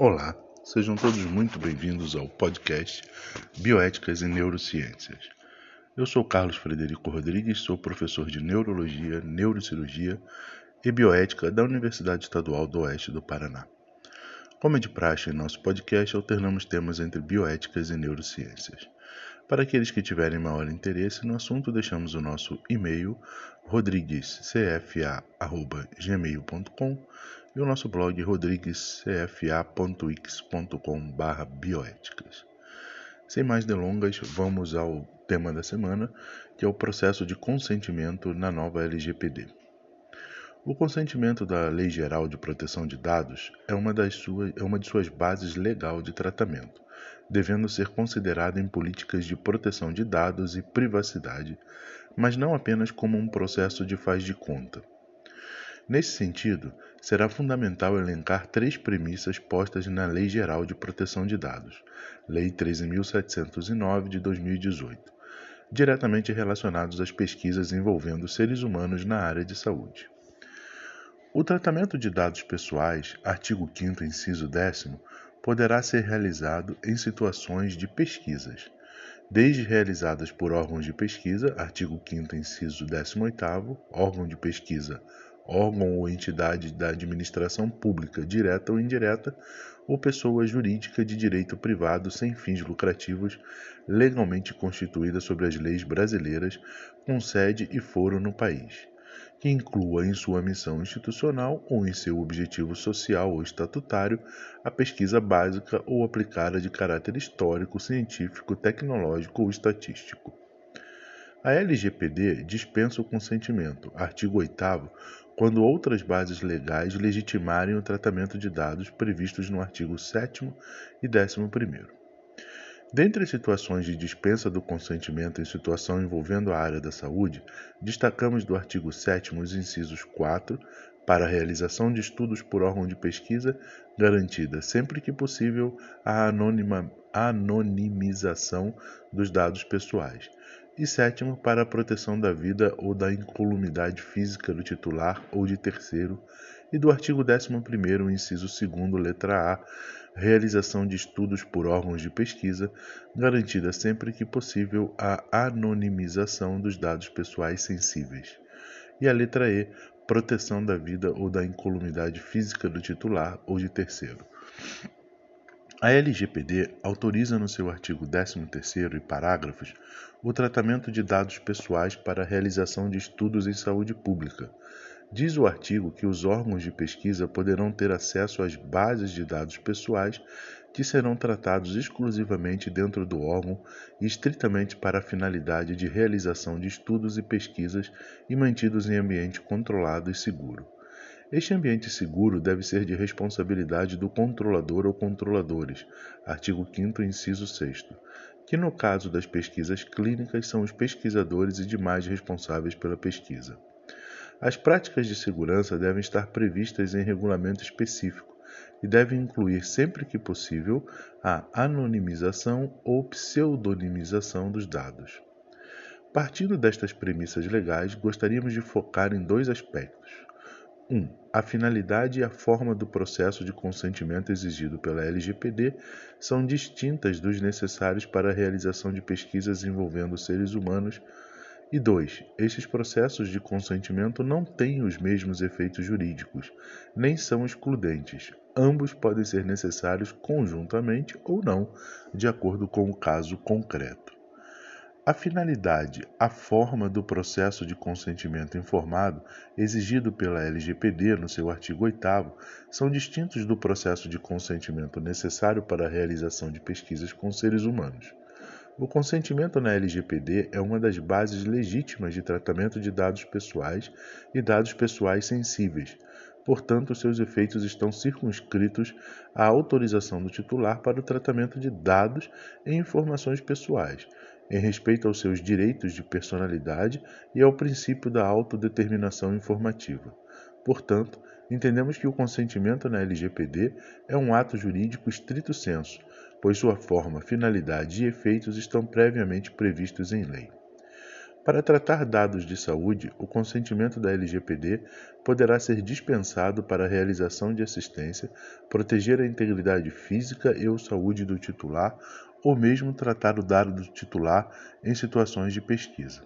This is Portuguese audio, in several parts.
Olá, sejam todos muito bem-vindos ao podcast Bioéticas e Neurociências. Eu sou Carlos Frederico Rodrigues, sou professor de Neurologia, Neurocirurgia e Bioética da Universidade Estadual do Oeste do Paraná. Como é de praxe em nosso podcast, alternamos temas entre bioéticas e neurociências. Para aqueles que tiverem maior interesse no assunto, deixamos o nosso e-mail rodriguescfa.gmail.com e o nosso blog rodriguescfa.x.com.br bioéticas. Sem mais delongas, vamos ao tema da semana, que é o processo de consentimento na nova LGPD. O consentimento da Lei Geral de Proteção de Dados é uma, das suas, é uma de suas bases legal de tratamento devendo ser considerada em políticas de proteção de dados e privacidade, mas não apenas como um processo de faz de conta. Nesse sentido, será fundamental elencar três premissas postas na Lei Geral de Proteção de Dados, Lei 13.709 de 2018, diretamente relacionados às pesquisas envolvendo seres humanos na área de saúde. O tratamento de dados pessoais, artigo 5 inciso 10 poderá ser realizado em situações de pesquisas, desde realizadas por órgãos de pesquisa, artigo 5 inciso 18º, órgão de pesquisa, órgão ou entidade da administração pública, direta ou indireta, ou pessoa jurídica de direito privado sem fins lucrativos, legalmente constituída sobre as leis brasileiras, com sede e foro no país que inclua em sua missão institucional ou em seu objetivo social ou estatutário a pesquisa básica ou aplicada de caráter histórico, científico, tecnológico ou estatístico. A LGPD dispensa o consentimento, artigo 8 quando outras bases legais legitimarem o tratamento de dados previstos no artigo 7 e 11. Dentre as situações de dispensa do consentimento em situação envolvendo a área da saúde, destacamos do artigo 7 os incisos 4, para a realização de estudos por órgão de pesquisa, garantida, sempre que possível, a anonimização dos dados pessoais, e sétimo, para a proteção da vida ou da incolumidade física do titular ou de terceiro, e do artigo 11, inciso 2, letra A, realização de estudos por órgãos de pesquisa, garantida sempre que possível a anonimização dos dados pessoais sensíveis. E a letra E, proteção da vida ou da incolumidade física do titular ou de terceiro. A LGPD autoriza no seu artigo 13º e parágrafos o tratamento de dados pessoais para a realização de estudos em saúde pública, Diz o artigo que os órgãos de pesquisa poderão ter acesso às bases de dados pessoais que serão tratados exclusivamente dentro do órgão e estritamente para a finalidade de realização de estudos e pesquisas e mantidos em ambiente controlado e seguro. Este ambiente seguro deve ser de responsabilidade do controlador ou controladores, artigo 5 inciso 6 que no caso das pesquisas clínicas são os pesquisadores e demais responsáveis pela pesquisa. As práticas de segurança devem estar previstas em regulamento específico e devem incluir, sempre que possível, a anonimização ou pseudonimização dos dados. Partindo destas premissas legais, gostaríamos de focar em dois aspectos. 1. Um, a finalidade e a forma do processo de consentimento exigido pela LGPD são distintas dos necessários para a realização de pesquisas envolvendo seres humanos e 2. Estes processos de consentimento não têm os mesmos efeitos jurídicos, nem são excludentes. Ambos podem ser necessários conjuntamente ou não, de acordo com o caso concreto. A finalidade, a forma do processo de consentimento informado exigido pela LGPD no seu artigo 8 são distintos do processo de consentimento necessário para a realização de pesquisas com seres humanos. O consentimento na LGPD é uma das bases legítimas de tratamento de dados pessoais e dados pessoais sensíveis. Portanto, seus efeitos estão circunscritos à autorização do titular para o tratamento de dados e informações pessoais, em respeito aos seus direitos de personalidade e ao princípio da autodeterminação informativa. Portanto, entendemos que o consentimento na LGPD é um ato jurídico estrito senso, pois sua forma, finalidade e efeitos estão previamente previstos em lei. Para tratar dados de saúde, o consentimento da LGPD poderá ser dispensado para a realização de assistência, proteger a integridade física e ou saúde do titular ou mesmo tratar o dado do titular em situações de pesquisa.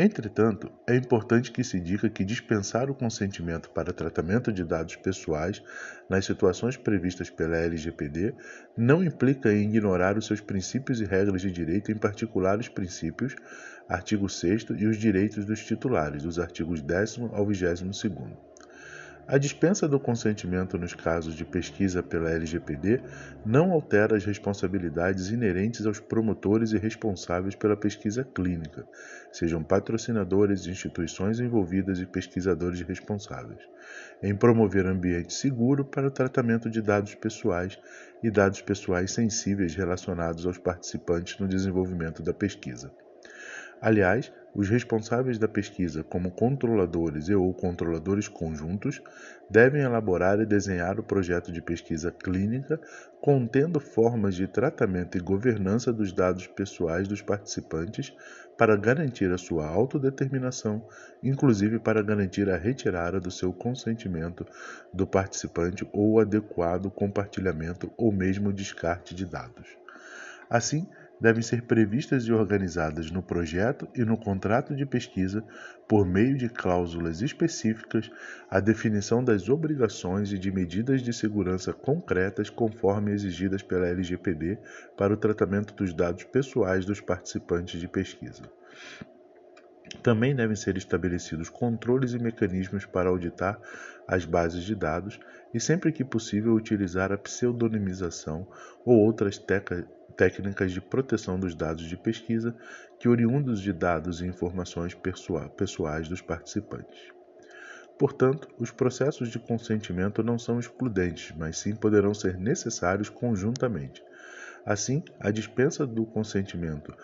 Entretanto, é importante que se diga que dispensar o consentimento para tratamento de dados pessoais nas situações previstas pela LGPD não implica em ignorar os seus princípios e regras de direito, em particular os princípios, artigo 6 e os direitos dos titulares, dos artigos 10 ao 22. A dispensa do consentimento nos casos de pesquisa pela LGPD não altera as responsabilidades inerentes aos promotores e responsáveis pela pesquisa clínica, sejam patrocinadores, instituições envolvidas e pesquisadores responsáveis, em promover ambiente seguro para o tratamento de dados pessoais e dados pessoais sensíveis relacionados aos participantes no desenvolvimento da pesquisa. Aliás, os responsáveis da pesquisa, como controladores e ou controladores conjuntos, devem elaborar e desenhar o projeto de pesquisa clínica contendo formas de tratamento e governança dos dados pessoais dos participantes para garantir a sua autodeterminação, inclusive para garantir a retirada do seu consentimento do participante ou adequado compartilhamento ou mesmo descarte de dados. Assim, devem ser previstas e organizadas no projeto e no contrato de pesquisa, por meio de cláusulas específicas, a definição das obrigações e de medidas de segurança concretas conforme exigidas pela LGPD para o tratamento dos dados pessoais dos participantes de pesquisa. Também devem ser estabelecidos controles e mecanismos para auditar as bases de dados e, sempre que possível, utilizar a pseudonimização ou outras técnicas de proteção dos dados de pesquisa que oriundos de dados e informações pessoais dos participantes. Portanto, os processos de consentimento não são excludentes, mas sim poderão ser necessários conjuntamente. Assim, a dispensa do consentimento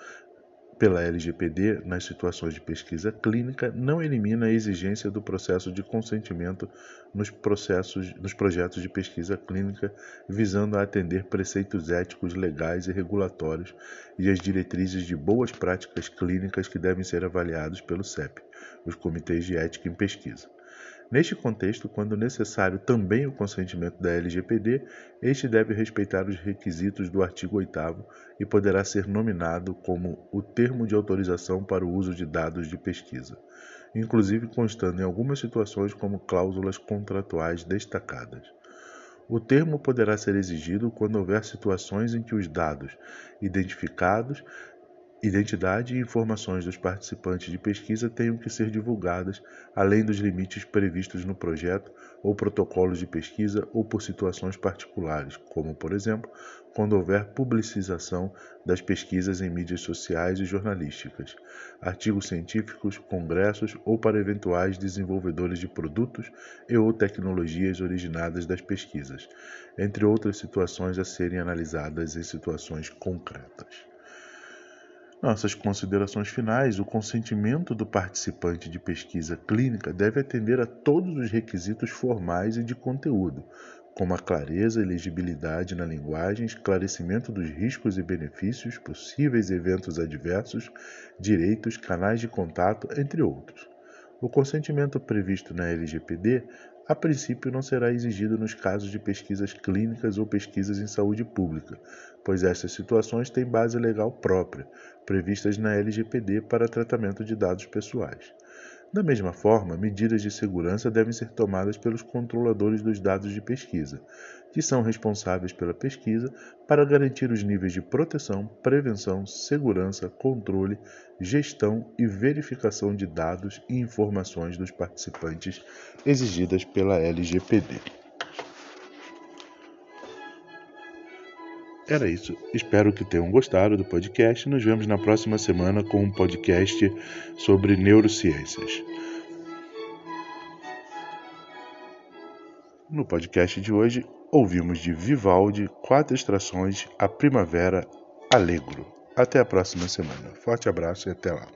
pela LGPD nas situações de pesquisa clínica não elimina a exigência do processo de consentimento nos, processos, nos projetos de pesquisa clínica, visando a atender preceitos éticos, legais e regulatórios e as diretrizes de boas práticas clínicas que devem ser avaliados pelo CEP, os Comitês de Ética em Pesquisa. Neste contexto, quando necessário também o consentimento da LGPD, este deve respeitar os requisitos do artigo 8 e poderá ser nominado como o termo de autorização para o uso de dados de pesquisa, inclusive constando em algumas situações como cláusulas contratuais destacadas. O termo poderá ser exigido quando houver situações em que os dados identificados identidade e informações dos participantes de pesquisa tenham que ser divulgadas, além dos limites previstos no projeto ou protocolos de pesquisa ou por situações particulares, como, por exemplo, quando houver publicização das pesquisas em mídias sociais e jornalísticas, artigos científicos, congressos ou para eventuais desenvolvedores de produtos e ou tecnologias originadas das pesquisas, entre outras situações a serem analisadas em situações concretas. Nossas considerações finais: o consentimento do participante de pesquisa clínica deve atender a todos os requisitos formais e de conteúdo, como a clareza e legibilidade na linguagem, esclarecimento dos riscos e benefícios, possíveis eventos adversos, direitos, canais de contato, entre outros. O consentimento previsto na LGPD a princípio não será exigido nos casos de pesquisas clínicas ou pesquisas em saúde pública, pois essas situações têm base legal própria, previstas na LGPD para tratamento de dados pessoais. Da mesma forma, medidas de segurança devem ser tomadas pelos controladores dos dados de pesquisa, que são responsáveis pela pesquisa para garantir os níveis de proteção, prevenção, segurança, controle, gestão e verificação de dados e informações dos participantes exigidas pela LGPD. Era isso. Espero que tenham gostado do podcast. Nos vemos na próxima semana com um podcast sobre neurociências. No podcast de hoje, ouvimos de Vivaldi quatro extrações A Primavera Allegro. Até a próxima semana. Forte abraço e até lá.